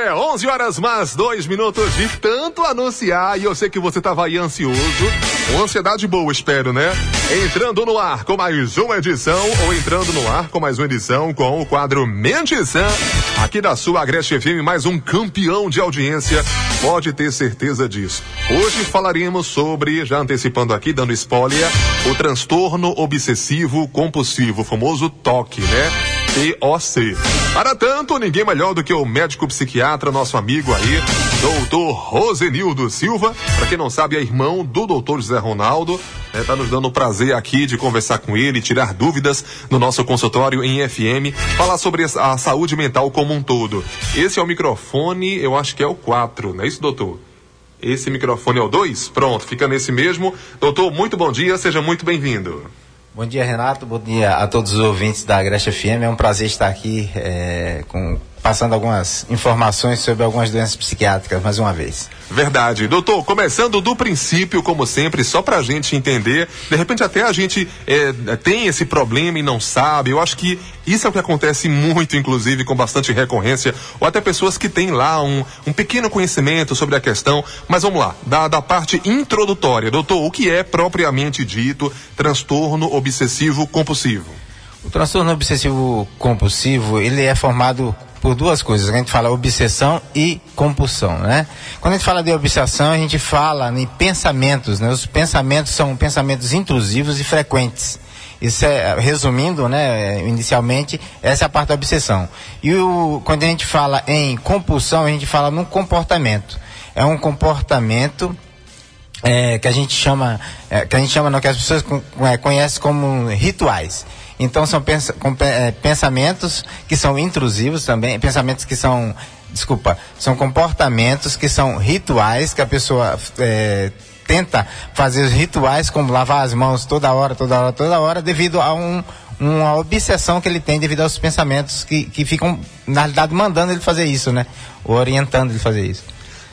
é, 11 horas mais dois minutos de tanto anunciar e eu sei que você estava aí ansioso, uma ansiedade boa, espero, né? Entrando no ar com mais uma edição ou entrando no ar com mais uma edição com o quadro Mentição aqui da sua Agreste FM, mais um campeão de audiência, pode ter certeza disso. Hoje falaremos sobre, já antecipando aqui, dando spoiler, o transtorno obsessivo compulsivo, o famoso TOC, né? TOC. Para tanto, ninguém melhor do que o médico psiquiatra, nosso amigo aí, doutor Rosenildo Silva, para quem não sabe, é irmão do doutor José Ronaldo, está né, nos dando o prazer aqui de conversar com ele, tirar dúvidas no nosso consultório em FM, falar sobre a saúde mental como um todo. Esse é o microfone, eu acho que é o 4, não é isso, doutor? Esse microfone é o 2? Pronto, fica nesse mesmo. Doutor, muito bom dia, seja muito bem-vindo. Bom dia, Renato. Bom dia a todos os ouvintes da Agreste FM. É um prazer estar aqui é, com, passando algumas informações sobre algumas doenças psiquiátricas mais uma vez. Verdade. Doutor, começando do princípio, como sempre, só para a gente entender, de repente até a gente é, tem esse problema e não sabe. Eu acho que isso é o que acontece muito, inclusive, com bastante recorrência, ou até pessoas que têm lá um, um pequeno conhecimento sobre a questão. Mas vamos lá, da, da parte introdutória. Doutor, o que é propriamente dito transtorno obsessivo compulsivo? O transtorno obsessivo compulsivo, ele é formado por duas coisas. A gente fala obsessão e compulsão, né? Quando a gente fala de obsessão, a gente fala em pensamentos, né? Os pensamentos são pensamentos intrusivos e frequentes. Isso é, resumindo, né, inicialmente, essa é a parte da obsessão. E o, quando a gente fala em compulsão, a gente fala num comportamento. É um comportamento é, que a gente chama, é, que a gente chama, não, que as pessoas é, conhecem como rituais. Então são pens é, pensamentos que são intrusivos também, pensamentos que são, desculpa, são comportamentos que são rituais que a pessoa é, tenta fazer os rituais como lavar as mãos toda hora, toda hora, toda hora, devido a um, uma obsessão que ele tem devido aos pensamentos que, que ficam, na realidade, mandando ele fazer isso, né? Ou orientando ele fazer isso.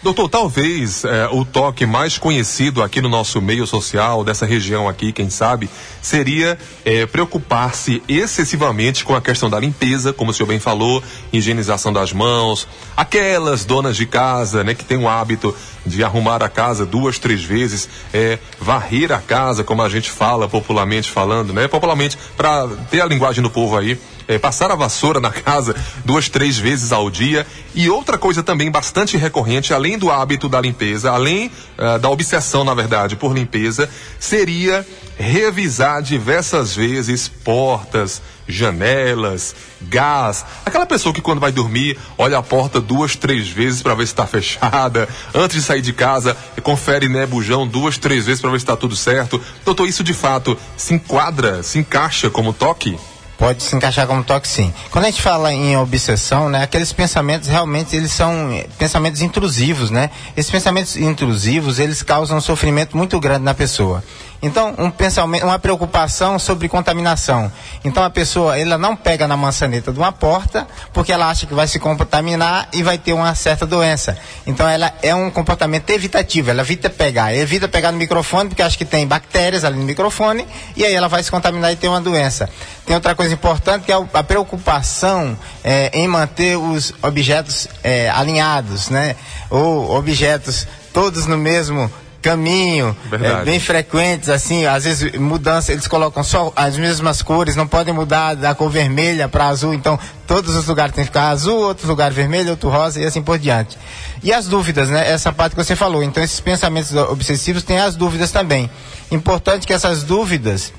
Doutor, talvez é, o toque mais conhecido aqui no nosso meio social, dessa região aqui, quem sabe, seria é, preocupar-se excessivamente com a questão da limpeza, como o senhor bem falou, higienização das mãos, aquelas donas de casa, né, que tem o hábito de arrumar a casa duas, três vezes, é, varrer a casa, como a gente fala popularmente falando, né, popularmente, para ter a linguagem do povo aí, é, passar a vassoura na casa duas, três vezes ao dia. E outra coisa também bastante recorrente, além do hábito da limpeza, além uh, da obsessão, na verdade, por limpeza, seria revisar diversas vezes portas, janelas, gás. Aquela pessoa que quando vai dormir olha a porta duas, três vezes para ver se está fechada. Antes de sair de casa, confere né, bujão duas, três vezes para ver se está tudo certo. Doutor, isso de fato se enquadra, se encaixa como toque? Pode se encaixar como toque sim. Quando a gente fala em obsessão, né, aqueles pensamentos realmente eles são eh, pensamentos intrusivos, né? Esses pensamentos intrusivos, eles causam um sofrimento muito grande na pessoa. Então, um pensamento, uma preocupação sobre contaminação. Então, a pessoa, ela não pega na maçaneta de uma porta, porque ela acha que vai se contaminar e vai ter uma certa doença. Então, ela é um comportamento evitativo, ela evita pegar, evita pegar no microfone, porque acha que tem bactérias ali no microfone, e aí ela vai se contaminar e ter uma doença. Tem outra coisa importante que é a preocupação é, em manter os objetos é, alinhados, né? Ou objetos todos no mesmo caminho, é, bem frequentes, assim, às vezes mudança, eles colocam só as mesmas cores, não podem mudar da cor vermelha para azul, então todos os lugares tem que ficar azul, outros lugares vermelho, outro rosa e assim por diante. E as dúvidas, né? Essa parte que você falou. Então esses pensamentos obsessivos têm as dúvidas também. Importante que essas dúvidas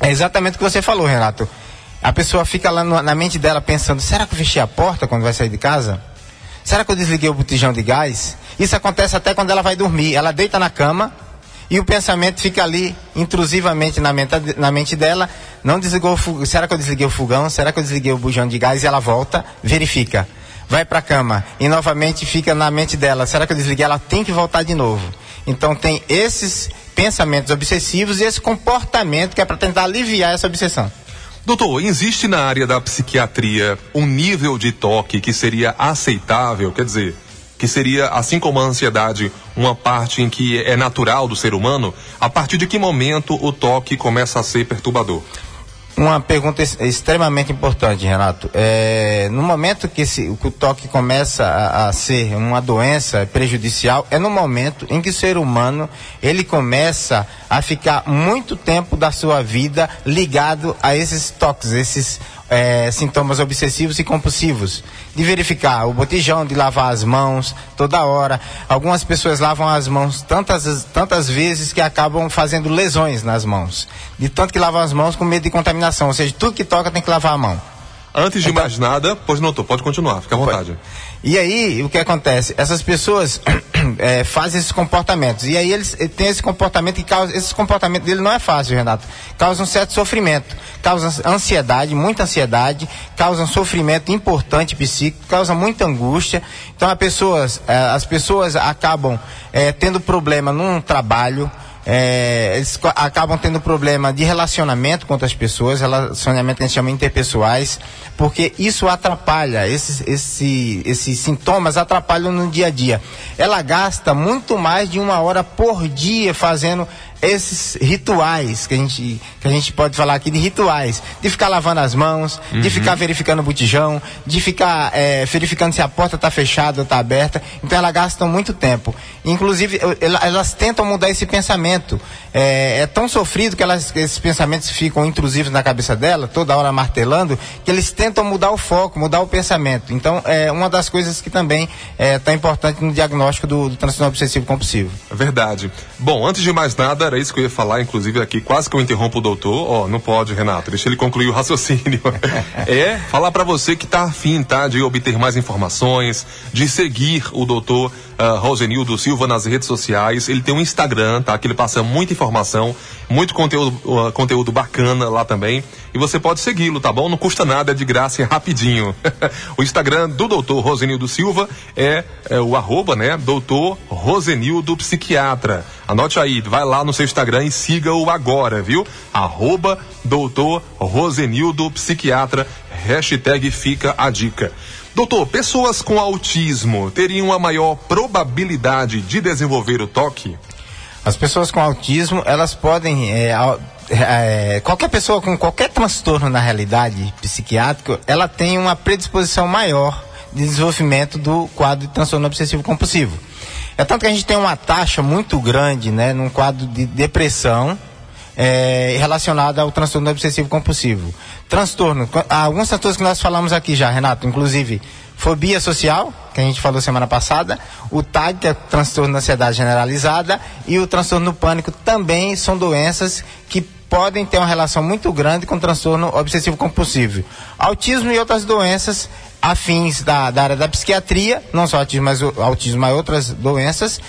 é exatamente o que você falou, Renato. A pessoa fica lá no, na mente dela pensando: será que eu fechei a porta quando vai sair de casa? Será que eu desliguei o botijão de gás? Isso acontece até quando ela vai dormir. Ela deita na cama e o pensamento fica ali intrusivamente na mente, na mente dela. Não desligou o. Será que eu desliguei o fogão? Será que eu desliguei o bujão de gás? E ela volta, verifica. Vai para a cama e novamente fica na mente dela. Será que eu desliguei? Ela tem que voltar de novo. Então tem esses pensamentos obsessivos e esse comportamento que é para tentar aliviar essa obsessão. Doutor, existe na área da psiquiatria um nível de toque que seria aceitável? Quer dizer, que seria, assim como a ansiedade, uma parte em que é natural do ser humano? A partir de que momento o toque começa a ser perturbador? Uma pergunta extremamente importante, Renato. É, no momento que, esse, que o toque começa a, a, ser uma doença prejudicial, é no momento em que o ser humano ele começa a ficar muito tempo da sua vida ligado a esses toques, esses é, sintomas obsessivos e compulsivos. De verificar o botijão, de lavar as mãos toda hora. Algumas pessoas lavam as mãos tantas, tantas vezes que acabam fazendo lesões nas mãos. De tanto que lavam as mãos com medo de contaminação. Ou seja, tudo que toca tem que lavar a mão. Antes de então, mais nada, pois não, pode continuar, fica à vontade. E aí, o que acontece? Essas pessoas é, fazem esses comportamentos. E aí eles têm esse comportamento que causa. Esse comportamento dele não é fácil, Renato. Causa um certo sofrimento. Causa ansiedade, muita ansiedade, causa um sofrimento importante psíquico, causa muita angústia. Então as pessoas, é, as pessoas acabam é, tendo problema num trabalho é, eles acabam tendo problema de relacionamento com outras pessoas, relacionamento que a gente chama interpessoais, porque isso atrapalha, esses, esse, esses sintomas atrapalham no dia a dia. Ela gasta muito mais de uma hora por dia fazendo esses rituais que a gente que a gente pode falar aqui de rituais de ficar lavando as mãos uhum. de ficar verificando o botijão de ficar é, verificando se a porta está fechada ou está aberta. Então elas gastam muito tempo. Inclusive elas tentam mudar esse pensamento. É, é tão sofrido que elas, esses pensamentos ficam intrusivos na cabeça dela toda hora martelando que eles tentam mudar o foco mudar o pensamento. Então é uma das coisas que também é tão importante no diagnóstico do, do transtorno obsessivo compulsivo. Verdade. Bom antes de mais nada era isso que eu ia falar, inclusive aqui, quase que eu interrompo o doutor. Ó, oh, não pode, Renato, deixa ele concluir o raciocínio. é falar para você que tá afim, tá, de obter mais informações, de seguir o doutor uh, Rosenildo Silva nas redes sociais. Ele tem um Instagram, tá, que ele passa muita informação, muito conteúdo, uh, conteúdo bacana lá também. E você pode segui-lo, tá bom? Não custa nada, é de graça é rapidinho. o Instagram do doutor Rosenildo Silva é, é o arroba, né? Doutor Rosenildo Psiquiatra. Anote aí, vai lá no seu Instagram e siga-o agora, viu? Arroba doutor Rosenildo Psiquiatra. Hashtag fica a dica. Doutor, pessoas com autismo teriam a maior probabilidade de desenvolver o toque? As pessoas com autismo, elas podem. É, é, qualquer pessoa com qualquer transtorno na realidade psiquiátrico, ela tem uma predisposição maior de desenvolvimento do quadro de transtorno obsessivo compulsivo. É tanto que a gente tem uma taxa muito grande, né, num quadro de depressão é, relacionada ao transtorno obsessivo compulsivo. Transtorno, alguns transtornos que nós falamos aqui já, Renato, inclusive fobia social, que a gente falou semana passada, o TAG, que é transtorno da ansiedade generalizada, e o transtorno pânico também são doenças que podem ter uma relação muito grande com o transtorno obsessivo compulsivo. Autismo e outras doenças afins da, da área da psiquiatria, não só autismo, mas autismo, mas outras doenças,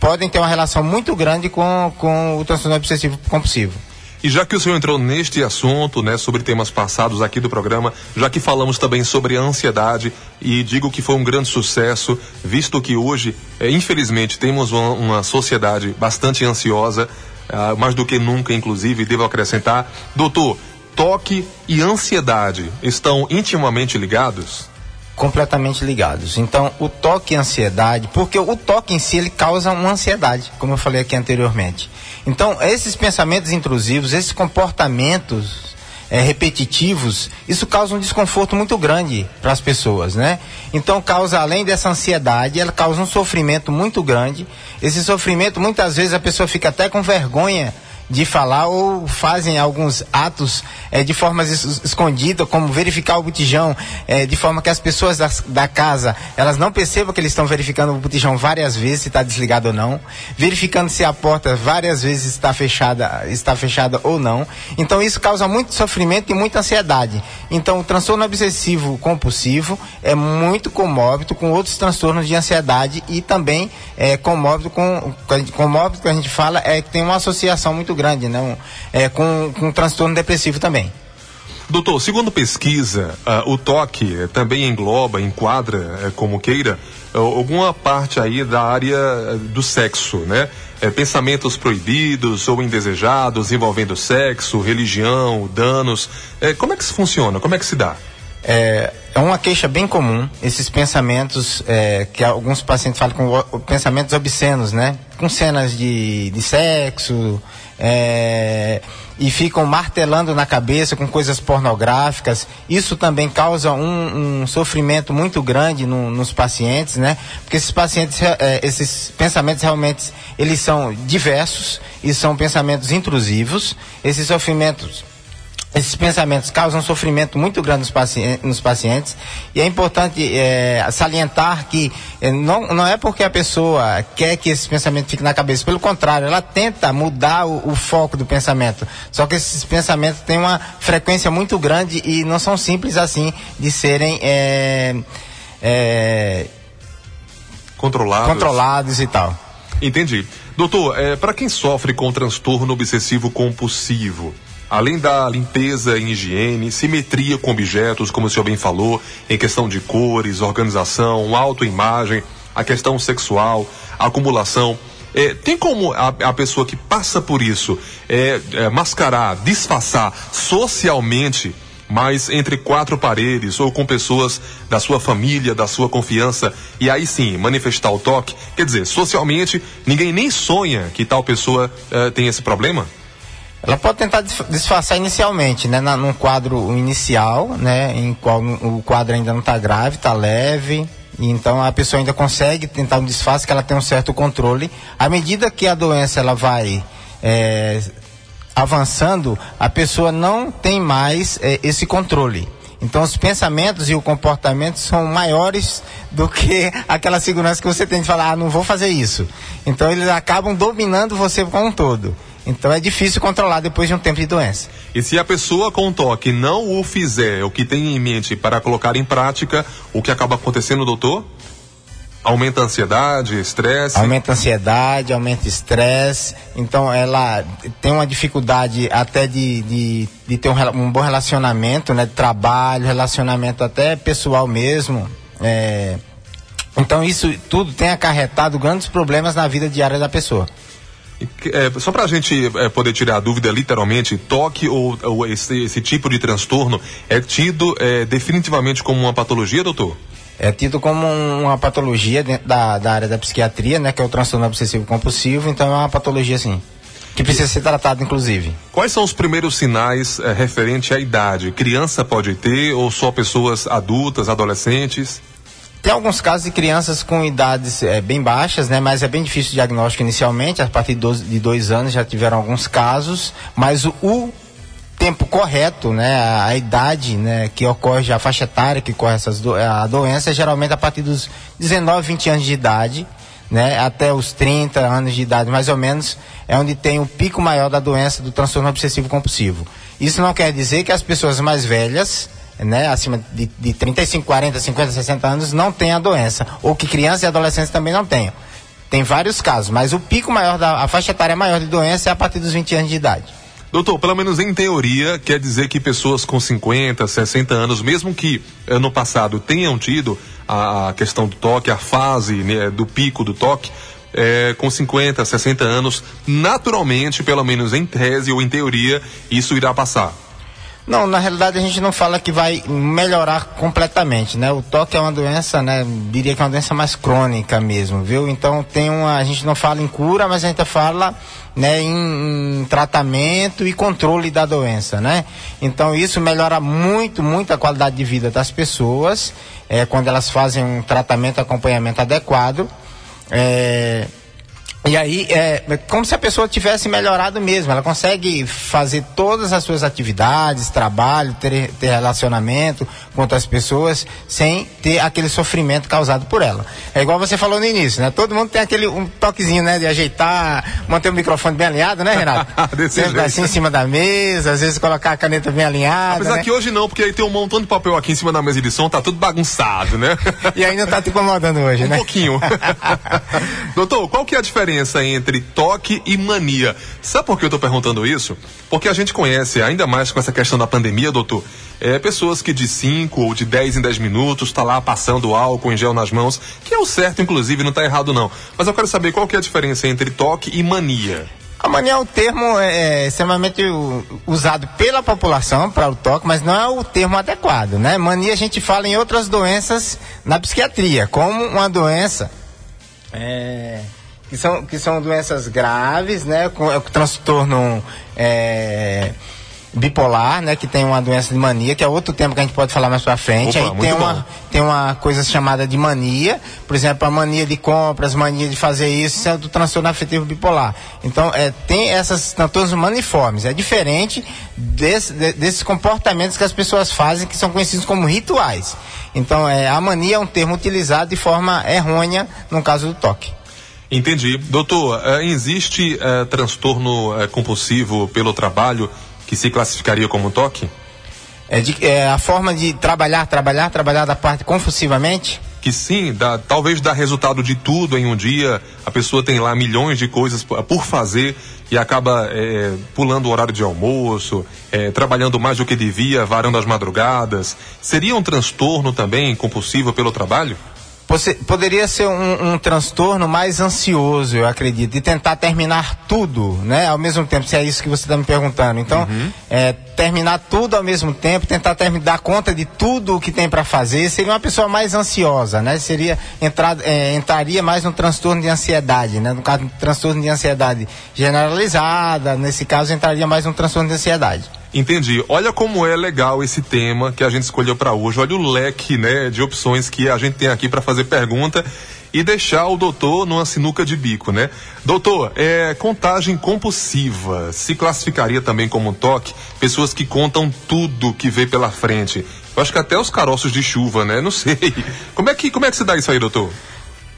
podem ter uma relação muito grande com, com o transtorno obsessivo compulsivo. E já que o senhor entrou neste assunto, né, sobre temas passados aqui do programa, já que falamos também sobre a ansiedade, e digo que foi um grande sucesso, visto que hoje, é, infelizmente, temos uma, uma, sociedade bastante ansiosa, ah, mais do que nunca, inclusive, devo acrescentar. Doutor, toque e ansiedade estão intimamente ligados? Completamente ligados. Então, o toque e a ansiedade, porque o toque em si ele causa uma ansiedade, como eu falei aqui anteriormente. Então, esses pensamentos intrusivos, esses comportamentos é, repetitivos, isso causa um desconforto muito grande para as pessoas, né? Então, causa, além dessa ansiedade, ela causa um sofrimento muito grande. Esse sofrimento, muitas vezes, a pessoa fica até com vergonha de falar ou fazem alguns atos é, de forma es escondida, como verificar o botijão, é, de forma que as pessoas das, da casa elas não percebam que eles estão verificando o botijão várias vezes se está desligado ou não, verificando se a porta várias vezes está fechada, está fechada ou não. Então isso causa muito sofrimento e muita ansiedade. Então o transtorno obsessivo compulsivo é muito comórbido com outros transtornos de ansiedade e também é comórbido com comórbido que a gente fala é que tem uma associação muito grande, né? Um, é, com, com um transtorno depressivo também. Doutor, segundo pesquisa, uh, o toque também engloba, enquadra, uh, como queira, uh, alguma parte aí da área do sexo, né? É, pensamentos proibidos ou indesejados envolvendo sexo, religião, danos. É, como é que isso funciona? Como é que se dá? É, é uma queixa bem comum, esses pensamentos é, que alguns pacientes falam com pensamentos obscenos, né? Com cenas de, de sexo, é, e ficam martelando na cabeça com coisas pornográficas. Isso também causa um, um sofrimento muito grande no, nos pacientes, né? Porque esses pacientes, é, esses pensamentos realmente, eles são diversos e são pensamentos intrusivos. Esses sofrimentos esses pensamentos causam sofrimento muito grande nos, pacientes, nos pacientes e é importante é, salientar que é, não, não é porque a pessoa quer que esse pensamento fique na cabeça, pelo contrário, ela tenta mudar o, o foco do pensamento. Só que esses pensamentos têm uma frequência muito grande e não são simples assim de serem é, controlados. controlados e tal. Entendi. Doutor, é, para quem sofre com transtorno obsessivo compulsivo, Além da limpeza e higiene, simetria com objetos, como o senhor bem falou, em questão de cores, organização, autoimagem, a questão sexual, acumulação. É, tem como a, a, pessoa que passa por isso é, é, mascarar, disfarçar socialmente, mas entre quatro paredes ou com pessoas da sua família, da sua confiança, e aí sim manifestar o toque? Quer dizer, socialmente, ninguém nem sonha que tal pessoa é, tem esse problema? Ela pode tentar disfarçar inicialmente, né, na, num quadro inicial, né, em qual o quadro ainda não está grave, está leve, então a pessoa ainda consegue tentar um disfarce que ela tem um certo controle. À medida que a doença ela vai é, avançando, a pessoa não tem mais é, esse controle. Então os pensamentos e o comportamento são maiores do que aquela segurança que você tem de falar, ah, não vou fazer isso. Então eles acabam dominando você como um todo. Então é difícil controlar depois de um tempo de doença. E se a pessoa com toque não o fizer, o que tem em mente para colocar em prática, o que acaba acontecendo, doutor? Aumenta a ansiedade, estresse? Aumenta a ansiedade, aumenta o estresse. Então ela tem uma dificuldade até de, de, de ter um, um, bom relacionamento, né? De trabalho, relacionamento até pessoal mesmo. É... Então isso tudo tem acarretado grandes problemas na vida diária da pessoa. É, só para a gente é, poder tirar a dúvida, literalmente, toque ou, ou esse, esse, tipo de transtorno é tido é, definitivamente como uma patologia, doutor? É tido como uma patologia dentro da, da área da psiquiatria, né, que é o transtorno obsessivo compulsivo, então é uma patologia sim. Que precisa ser tratado, inclusive. Quais são os primeiros sinais é, referente à idade? Criança pode ter ou só pessoas adultas, adolescentes? Tem alguns casos de crianças com idades é, bem baixas, né? Mas é bem difícil o diagnóstico inicialmente. A partir de, 12, de dois anos já tiveram alguns casos. Mas o, o tempo correto, né? A, a, idade, né? Que ocorre, a faixa etária que ocorre essas do, a doença é geralmente a partir dos 19, 20 anos de idade. Né, até os 30 anos de idade, mais ou menos, é onde tem o pico maior da doença do transtorno obsessivo compulsivo. Isso não quer dizer que as pessoas mais velhas né, acima de, de 35, 40, 50, 60 anos não tem a doença. Ou que crianças e adolescentes também não tenham. Tem vários casos, mas o pico maior da a faixa etária maior de doença é a partir dos 20 anos de idade. Doutor, pelo menos em teoria, quer dizer que pessoas com 50, 60 anos, mesmo que ano passado tenham tido a, a questão do toque, a fase né, do pico do toque, é, com 50, 60 anos, naturalmente, pelo menos em tese ou em teoria, isso irá passar. Não, na realidade a gente não fala que vai melhorar completamente, né? O toque é uma doença, né? Diria que é uma doença mais crônica mesmo, viu? Então tem uma, a gente não fala em cura, mas a gente fala, né, em, em tratamento e controle da doença, né? Então isso melhora muito, muito a qualidade de vida das pessoas, é, quando elas fazem um tratamento, acompanhamento adequado. É, e aí é, como se a pessoa tivesse melhorado mesmo. Ela consegue fazer todas as suas atividades, trabalho, ter, ter relacionamento com outras pessoas sem ter aquele sofrimento causado por ela. É igual você falou no início, né? Todo mundo tem aquele um toquezinho, né? De ajeitar, manter o microfone bem alinhado, né, Renato? Desse Sempre assim em cima da mesa, às vezes colocar a caneta bem alinhada. Apesar né? que hoje não, porque aí tem um montão de papel aqui em cima da mesa de som, tá tudo bagunçado, né? e aí não tá te incomodando hoje, um né? Um pouquinho. Doutor, qual que é a diferença? Diferença entre toque e mania. Sabe por que eu estou perguntando isso? Porque a gente conhece, ainda mais com essa questão da pandemia, doutor, é, pessoas que de 5 ou de 10 em 10 minutos está lá passando álcool em gel nas mãos, que é o certo, inclusive, não está errado não. Mas eu quero saber qual que é a diferença entre toque e mania. A mania é um termo é, é extremamente usado pela população para o toque, mas não é o termo adequado, né? Mania a gente fala em outras doenças na psiquiatria, como uma doença é, que, são, que são doenças graves, né? Com, com transtorno é, bipolar, né, que tem uma doença de mania, que é outro tema que a gente pode falar mais para frente. Opa, Aí tem uma, tem uma coisa chamada de mania, por exemplo, a mania de compras, mania de fazer isso, isso é do transtorno afetivo bipolar. Então, é, tem essas transtornos maniformes. É diferente desse, de, desses comportamentos que as pessoas fazem, que são conhecidos como rituais. Então, é, a mania é um termo utilizado de forma errônea no caso do toque. Entendi. Doutor, uh, existe uh, transtorno uh, compulsivo pelo trabalho que se classificaria como toque? É, de, é, a forma de trabalhar, trabalhar, trabalhar da parte confusivamente? Que sim, dá, talvez dá resultado de tudo em um dia. A pessoa tem lá milhões de coisas por fazer e acaba é, pulando o horário de almoço, é, trabalhando mais do que devia, varando as madrugadas. Seria um transtorno também compulsivo pelo trabalho? Poderia ser um, um, transtorno mais ansioso, eu acredito, de tentar terminar tudo, né? Ao mesmo tempo, se é isso que você está me perguntando. Então, uhum. é, terminar tudo ao mesmo tempo, tentar terminar, dar conta de tudo o que tem para fazer, seria uma pessoa mais ansiosa, né? Seria entrar, é, entraria mais no transtorno de ansiedade, né? No caso, transtorno de ansiedade generalizada, nesse caso, entraria mais no transtorno de ansiedade. Entendi. Olha como é legal esse tema que a gente escolheu para hoje. Olha o leque, né, de opções que a gente tem aqui para fazer pergunta e deixar o doutor numa sinuca de bico, né? Doutor, é, contagem compulsiva se classificaria também como um toque? Pessoas que contam tudo que vê pela frente. Eu acho que até os caroços de chuva, né? Não sei. Como é que, como é que se dá isso aí, doutor?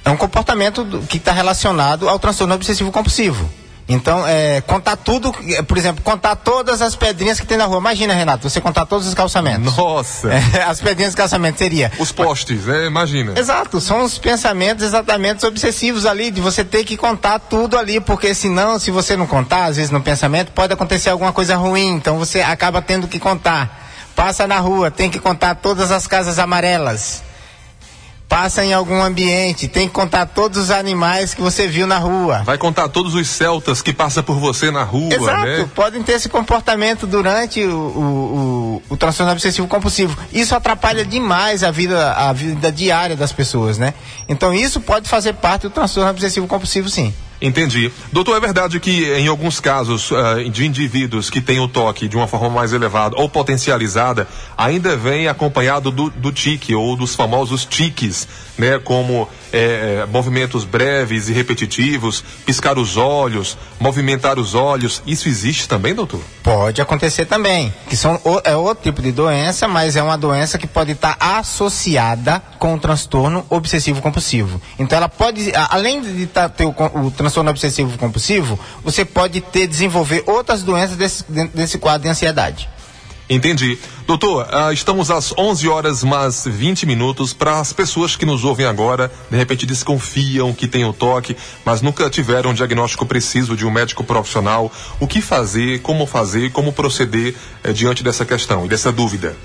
É um comportamento que está relacionado ao transtorno obsessivo compulsivo. Então, é, contar tudo, por exemplo, contar todas as pedrinhas que tem na rua. Imagina, Renato, você contar todos os calçamentos. Nossa! É, as pedrinhas de calçamento seria. Os postes, né? Imagina. Exato, são os pensamentos exatamente obsessivos ali, de você ter que contar tudo ali, porque senão, se você não contar, às vezes no pensamento, pode acontecer alguma coisa ruim, então você acaba tendo que contar. Passa na rua, tem que contar todas as casas amarelas passa em algum ambiente, tem que contar todos os animais que você viu na rua. Vai contar todos os celtas que passa por você na rua, Exato, né? podem ter esse comportamento durante o, o, o, o transtorno obsessivo compulsivo. Isso atrapalha demais a vida, a vida diária das pessoas, né? Então isso pode fazer parte do transtorno obsessivo compulsivo, sim. Entendi. Doutor, é verdade que em alguns casos uh, de indivíduos que têm o toque de uma forma mais elevada ou potencializada, ainda vem acompanhado do, do tique ou dos famosos tiques, né? Como é, movimentos breves e repetitivos, piscar os olhos, movimentar os olhos. Isso existe também, doutor? Pode acontecer também. Que são, é outro tipo de doença, mas é uma doença que pode estar associada com o transtorno obsessivo compulsivo. Então ela pode, além de tá, ter o, o transtorno obsessivo compulsivo, você pode ter desenvolver outras doenças desse, desse quadro de ansiedade. Entendi. Doutor, uh, estamos às 11 horas mais 20 minutos. Para as pessoas que nos ouvem agora, de repente desconfiam que tem o toque, mas nunca tiveram um diagnóstico preciso de um médico profissional, o que fazer, como fazer, como proceder eh, diante dessa questão e dessa dúvida?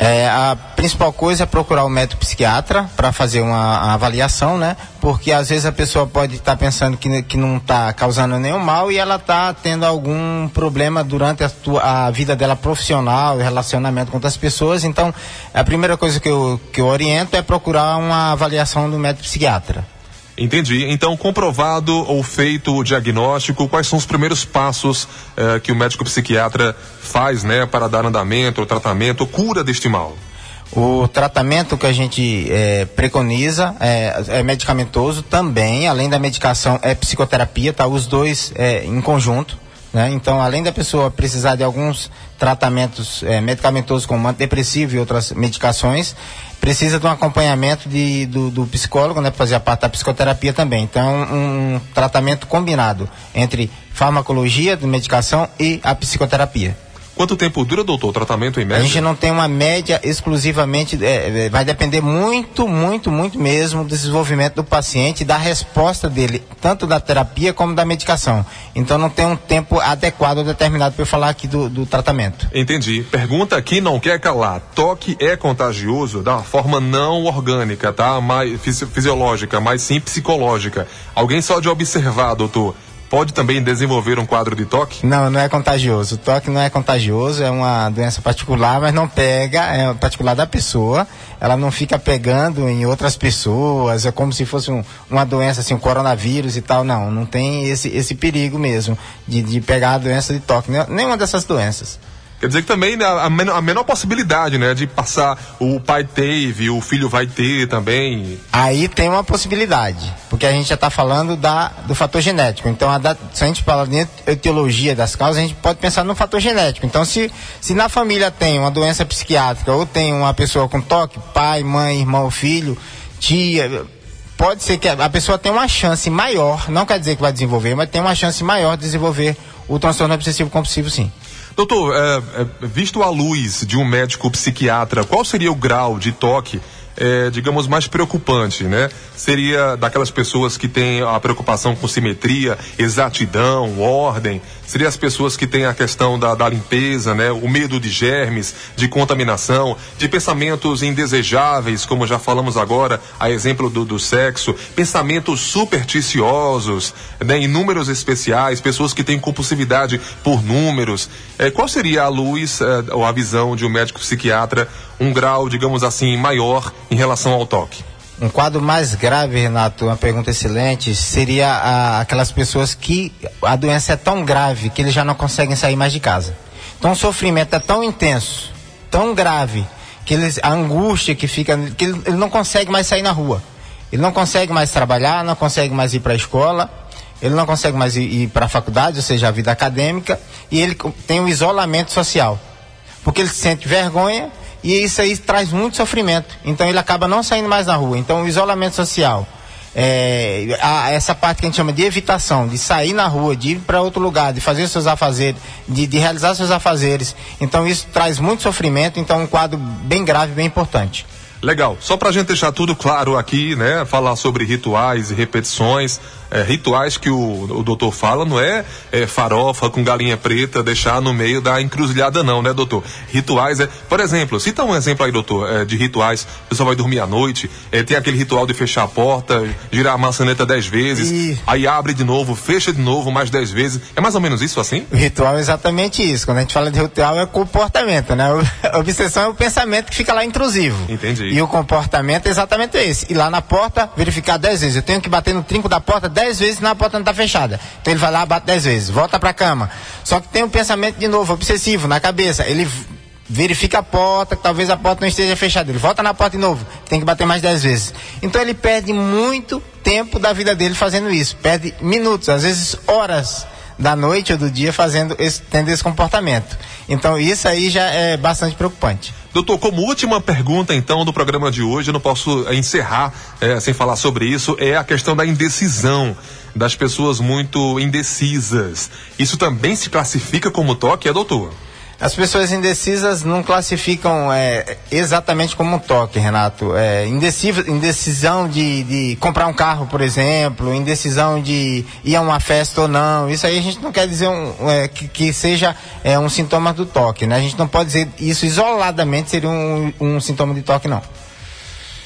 É, a principal coisa é procurar o médico psiquiatra para fazer uma avaliação, né? Porque às vezes a pessoa pode estar tá pensando que, que não está causando nenhum mal e ela está tendo algum problema durante a, tua, a vida dela profissional, relacionamento com outras pessoas. Então, a primeira coisa que eu, que eu oriento é procurar uma avaliação do médico psiquiatra. Entendi. Então, comprovado ou feito o diagnóstico, quais são os primeiros passos eh, que o médico psiquiatra faz, né, para dar andamento, tratamento, cura deste mal? O tratamento que a gente é, preconiza é, é, medicamentoso também, além da medicação, é psicoterapia, tá? Os dois é, em conjunto. Né? Então, além da pessoa precisar de alguns tratamentos medicamentosos como antidepressivo e outras medicações, precisa de um acompanhamento de, do, do psicólogo, né, para fazer a parte da psicoterapia também. Então, um, um tratamento combinado entre farmacologia, de medicação e a psicoterapia. Quanto tempo dura, doutor, o tratamento em média? A gente não tem uma média exclusivamente, é, é, vai depender muito, muito, muito mesmo do desenvolvimento do paciente, da resposta dele, tanto da terapia como da medicação. Então não tem um tempo adequado ou determinado para eu falar aqui do, do tratamento. Entendi. Pergunta aqui não quer calar. Toque é contagioso da forma não orgânica, tá? Mais fisiológica, mas sim psicológica. Alguém só de observar, doutor, pode também desenvolver um quadro de toque? Não, não é contagioso. O toque não é contagioso, é uma doença particular, mas não pega, é particular da pessoa. Ela não fica pegando em outras pessoas, é como se fosse um, uma doença assim, um coronavírus e tal. Não, não tem esse, esse perigo mesmo de, de pegar a doença de toque, nenhuma dessas doenças. Quer dizer que também né, a, menor, a menor possibilidade, né, de passar o pai teve, o filho vai ter também. Aí tem uma possibilidade, porque a gente já está falando da, do fator genético. Então, a da, se a gente fala de etiologia das causas, a gente pode pensar no fator genético. Então, se, se na família tem uma doença psiquiátrica ou tem uma pessoa com toque, pai, mãe, irmão, filho, tia, pode ser que a pessoa tenha uma chance maior, não quer dizer que vai desenvolver, mas tem uma chance maior de desenvolver o transtorno obsessivo compulsivo, sim. Doutor, é, é, visto à luz de um médico psiquiatra, qual seria o grau de toque é, digamos, mais preocupante, né? Seria daquelas pessoas que têm a preocupação com simetria, exatidão, ordem. Seria as pessoas que têm a questão da, da limpeza, né? O medo de germes, de contaminação, de pensamentos indesejáveis, como já falamos agora, a exemplo do, do sexo, pensamentos supersticiosos, né? Em números especiais, pessoas que têm compulsividade por números. É, qual seria a luz é, ou a visão de um médico psiquiatra, um grau, digamos assim, maior em relação ao toque? Um quadro mais grave, Renato, uma pergunta excelente, seria a, aquelas pessoas que a doença é tão grave que eles já não conseguem sair mais de casa. Então o sofrimento é tão intenso, tão grave, que eles, a angústia que fica, que ele, ele não consegue mais sair na rua. Ele não consegue mais trabalhar, não consegue mais ir para a escola, ele não consegue mais ir, ir para a faculdade, ou seja, a vida acadêmica, e ele tem um isolamento social. Porque ele sente vergonha e isso aí traz muito sofrimento. Então ele acaba não saindo mais na rua. Então o isolamento social, é, a, essa parte que a gente chama de evitação, de sair na rua, de ir para outro lugar, de fazer seus afazeres, de, de, realizar seus afazeres. Então isso traz muito sofrimento, então um quadro bem grave, bem importante. Legal. Só para a gente deixar tudo claro aqui, né? Falar sobre rituais e repetições é, rituais que o, o doutor fala não é, é, farofa com galinha preta deixar no meio da encruzilhada não, né, doutor? Rituais é, por exemplo, cita um exemplo aí, doutor, é, de rituais, o pessoal vai dormir à noite, é, tem aquele ritual de fechar a porta, girar a maçaneta dez vezes, e... aí abre de novo, fecha de novo mais dez vezes, é mais ou menos isso assim? O ritual é exatamente isso, quando a gente fala de ritual é comportamento, né? A obsessão é o pensamento que fica lá intrusivo. Entendi. E o comportamento é exatamente esse, ir lá na porta, verificar dez vezes, eu tenho que bater no trinco da porta dez vezes na porta não está fechada. Então ele vai lá, bate dez vezes, volta para a cama. Só que tem um pensamento de novo, obsessivo, na cabeça. Ele verifica a porta, que talvez a porta não esteja fechada. Ele volta na porta de novo, tem que bater mais dez vezes. Então ele perde muito tempo da vida dele fazendo isso. Perde minutos, às vezes horas da noite ou do dia fazendo esse, tendo esse comportamento. Então isso aí já é bastante preocupante. Doutor, como última pergunta, então, do programa de hoje, eu não posso eh, encerrar é, sem falar sobre isso, é a questão da indecisão, das pessoas muito indecisas. Isso também se classifica como toque, é, doutor? As pessoas indecisas não classificam é, exatamente como um toque, Renato. É, indecisão de, de, comprar um carro, por exemplo, indecisão de ir a uma festa ou não. Isso aí a gente não quer dizer um, é, que, que, seja é, um sintoma do toque, né? A gente não pode dizer isso isoladamente seria um, um sintoma de toque, não.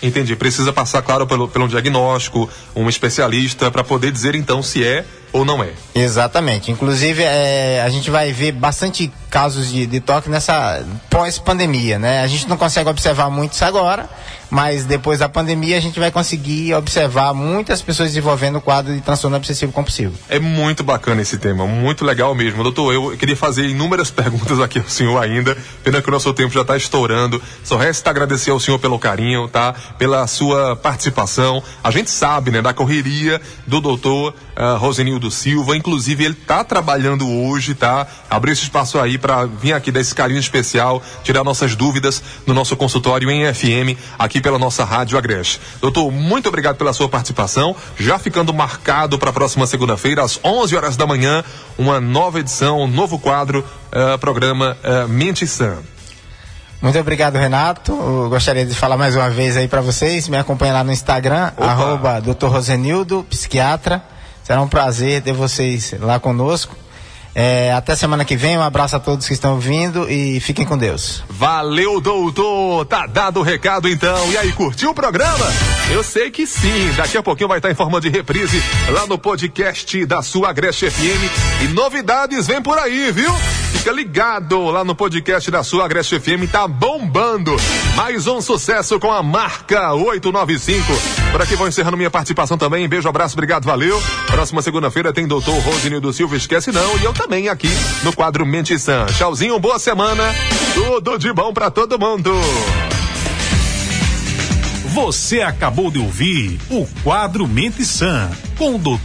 Entendi. Precisa passar, claro, pelo, pelo diagnóstico, um especialista, para poder dizer então se é ou não é. Exatamente. Inclusive, é, a gente vai ver bastante casos de, de toque nessa pós-pandemia, né? A gente não consegue observar muito isso agora, mas depois da pandemia a gente vai conseguir observar muitas pessoas desenvolvendo o quadro de transtorno obsessivo compulsivo. É muito bacana esse tema, muito legal mesmo. Doutor, eu queria fazer inúmeras perguntas aqui ao senhor ainda, pena que o nosso tempo já está estourando. Só resta agradecer ao senhor pelo carinho, tá? Pela sua participação. A gente sabe, né, da correria do doutor uh, Rosenildo Silva, inclusive ele está trabalhando hoje, tá? Abriu esse espaço aí para vir aqui dar esse carinho especial, tirar nossas dúvidas no nosso consultório em FM, aqui pela nossa Rádio Agreste. Doutor, muito obrigado pela sua participação. Já ficando marcado para a próxima segunda-feira, às 11 horas da manhã, uma nova edição, um novo quadro, uh, programa uh, Mente Sã. Muito obrigado, Renato. Eu gostaria de falar mais uma vez aí para vocês. Me acompanhe lá no Instagram, Opa. arroba Dr. Rosenildo, psiquiatra. Será um prazer ter vocês lá conosco. É, até semana que vem, um abraço a todos que estão vindo e fiquem com Deus. Valeu, doutor! Tá dado o recado então. E aí, curtiu o programa? Eu sei que sim. Daqui a pouquinho vai estar em forma de reprise lá no podcast da sua Agreste FM. E novidades vem por aí, viu? Fica ligado lá no podcast da sua Agreste FM, tá bombando. Mais um sucesso com a marca 895. Por aqui vou encerrando minha participação também. Beijo, abraço, obrigado, valeu. Próxima segunda-feira tem doutor Rosinho Silva, esquece não. E eu também aqui no quadro Mente Sã. Tchauzinho, boa semana. Tudo de bom para todo mundo. Você acabou de ouvir o quadro Mente Sã com o doutor